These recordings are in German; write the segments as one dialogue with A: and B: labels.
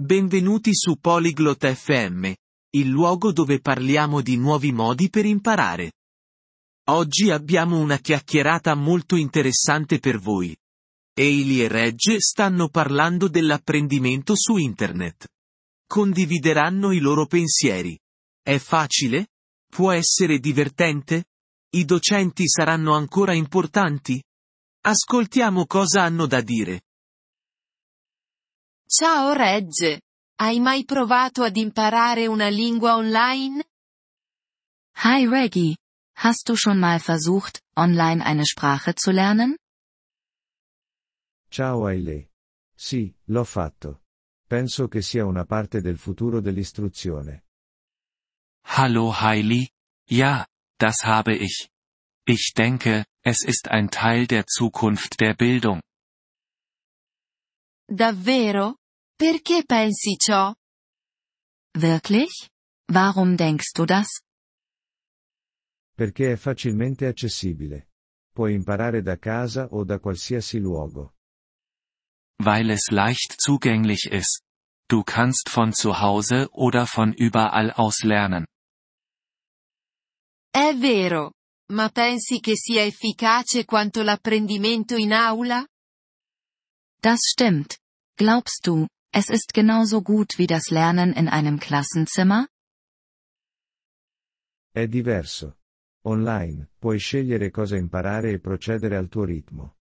A: Benvenuti su Polyglot FM, il luogo dove parliamo di nuovi modi per imparare. Oggi abbiamo una chiacchierata molto interessante per voi. Eili e Regge stanno parlando dell'apprendimento su Internet. Condivideranno i loro pensieri. È facile? Può essere divertente? I docenti saranno ancora importanti? Ascoltiamo cosa hanno da dire.
B: Ciao Regge! Hai mai provato ad imparare una lingua online?
C: Hi Reggie. Hast du schon mal versucht, online eine Sprache zu lernen?
D: Ciao Ailey. Sì, l'ho fatto. Penso che sia una parte del futuro dell'istruzione.
E: Hallo Hailey? Ja, das habe ich. Ich denke, es ist ein Teil der Zukunft der Bildung.
B: Davvero? Perché pensi ciò?
C: Wirklich? Warum denkst du das?
D: Perché è facilmente accessibile. Puoi imparare da casa o da qualsiasi luogo.
E: Weil es leicht zugänglich ist. Du kannst von zu Hause oder von überall aus lernen.
B: È vero. Ma pensi che sia efficace quanto l'apprendimento in aula?
C: Das stimmt. Glaubst du, es ist genauso gut wie das Lernen in einem Klassenzimmer?
D: È diverso. Online, puoi scegliere cosa imparare e procedere al tuo ritmo.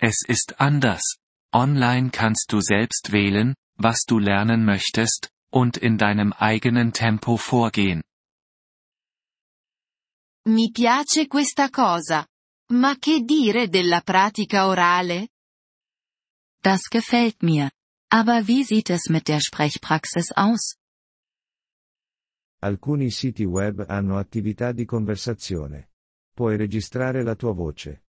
E: Es ist anders. Online kannst du selbst wählen, was du lernen möchtest, und in deinem eigenen Tempo vorgehen.
B: Mi piace questa cosa. Ma che dire della pratica orale?
C: Das gefällt mir. Aber wie sieht es mit der Sprechpraxis aus?
D: Alcuni siti web hanno attività di conversazione. Puoi registrare la tua voce.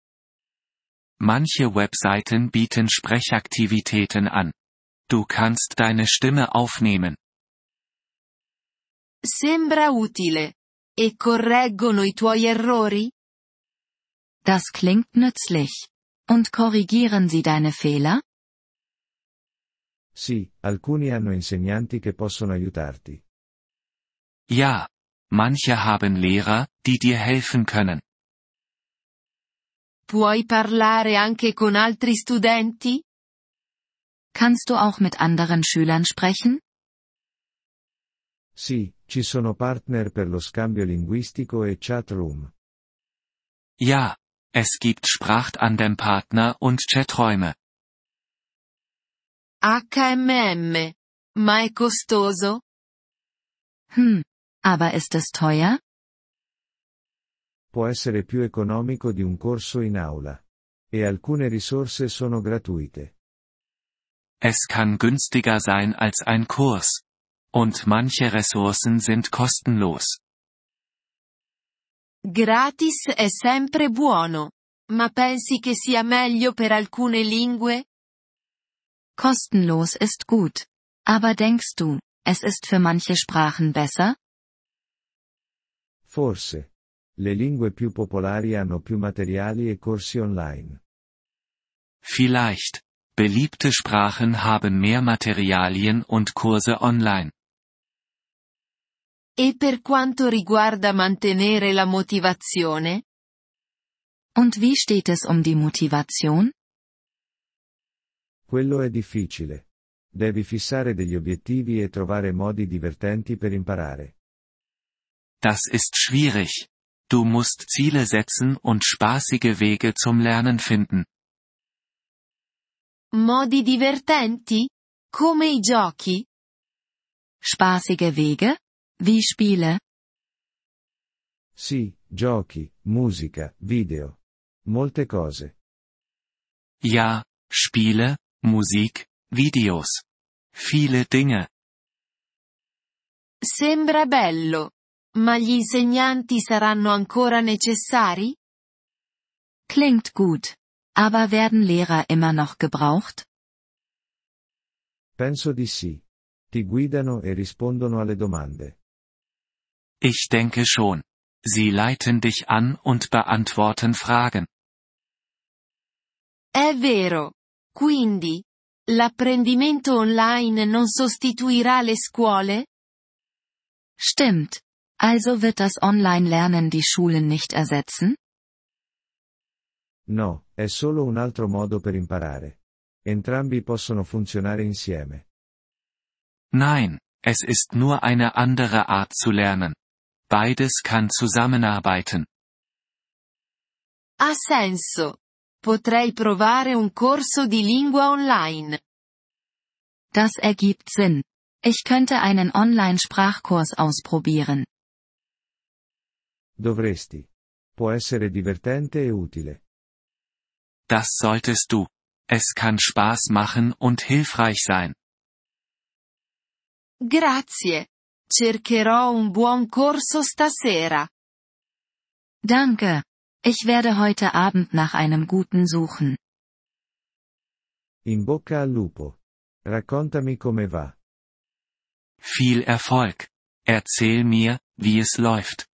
E: Manche Webseiten bieten Sprechaktivitäten an. Du kannst deine Stimme aufnehmen.
B: Sembra utile. E correggono i tuoi errori?
C: Das klingt nützlich. Und korrigieren sie deine Fehler?
D: Sì, alcuni hanno insegnanti che possono aiutarti.
E: Ja. Manche haben Lehrer, die dir helfen können.
B: Puoi parlare anche con altri studenti?
C: Kannst du auch mit anderen Schülern sprechen?
D: Sì, ci sono partner per lo scambio linguistico e chat room.
E: Ja. Es gibt Sprachtandem-Partner und Chaträume.
B: HMM. Ma è costoso?
C: Hm. Aber ist es teuer?
D: Può essere più economico di un corso in aula. E alcune risorse sono gratuite.
E: Es kann günstiger sein als ein Kurs. Und manche Ressourcen sind kostenlos.
B: Gratis è sempre buono. Ma pensi che sia meglio per alcune lingue?
C: Kostenlos ist gut. Aber denkst du, es ist für manche Sprachen besser?
D: Forse. Le lingue più popolari hanno più materiali e corsi online.
E: Vielleicht. Beliebte Sprachen haben mehr Materialien und Kurse online.
B: E per quanto riguarda mantenere la motivazione?
C: Und wie steht es um die Motivation?
D: Quello è difficile. Devi fissare degli obiettivi e trovare modi divertenti per imparare.
E: Das ist schwierig. Du musst Ziele setzen und spaßige Wege zum Lernen finden.
B: Modi divertenti? Come i giochi?
C: Spaßige Wege? Wie Spiele?
D: Sì, giochi, musica, video. Molte cose.
E: Ja, Spiele, Musik, Videos. Viele Dinge.
B: Sembra bello. Ma gli insegnanti saranno ancora necessari?
C: Klingt gut. Aber werden Lehrer immer noch gebraucht?
D: Penso di sì. Ti guidano e rispondono alle domande.
E: Ich denke schon. Sie leiten dich an und beantworten Fragen.
B: È vero. Quindi, L'apprendimento online non sostituirà le scuole?
C: Stimmt. Also wird das Online-Lernen die Schulen nicht ersetzen?
D: No, è solo un altro modo per imparare. Entrambi possono funzionare insieme.
E: Nein, es ist nur eine andere Art zu lernen. Beides kann zusammenarbeiten.
B: Ha senso. Potrei provare un corso di lingua online.
C: Das ergibt Sinn. Ich könnte einen Online-Sprachkurs ausprobieren.
D: Dovresti. Può essere divertente e utile.
E: Das solltest du. Es kann Spaß machen und hilfreich sein.
B: Grazie. Cercherò un buon corso stasera.
C: Danke. Ich werde heute Abend nach einem guten suchen.
D: In bocca al lupo. Raccontami come va.
E: Viel Erfolg. Erzähl mir, wie es läuft.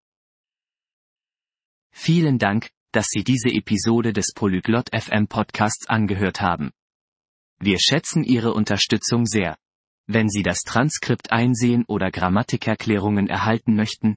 F: Vielen Dank, dass Sie diese Episode des Polyglot FM Podcasts angehört haben. Wir schätzen Ihre Unterstützung sehr. Wenn Sie das Transkript einsehen oder Grammatikerklärungen erhalten möchten,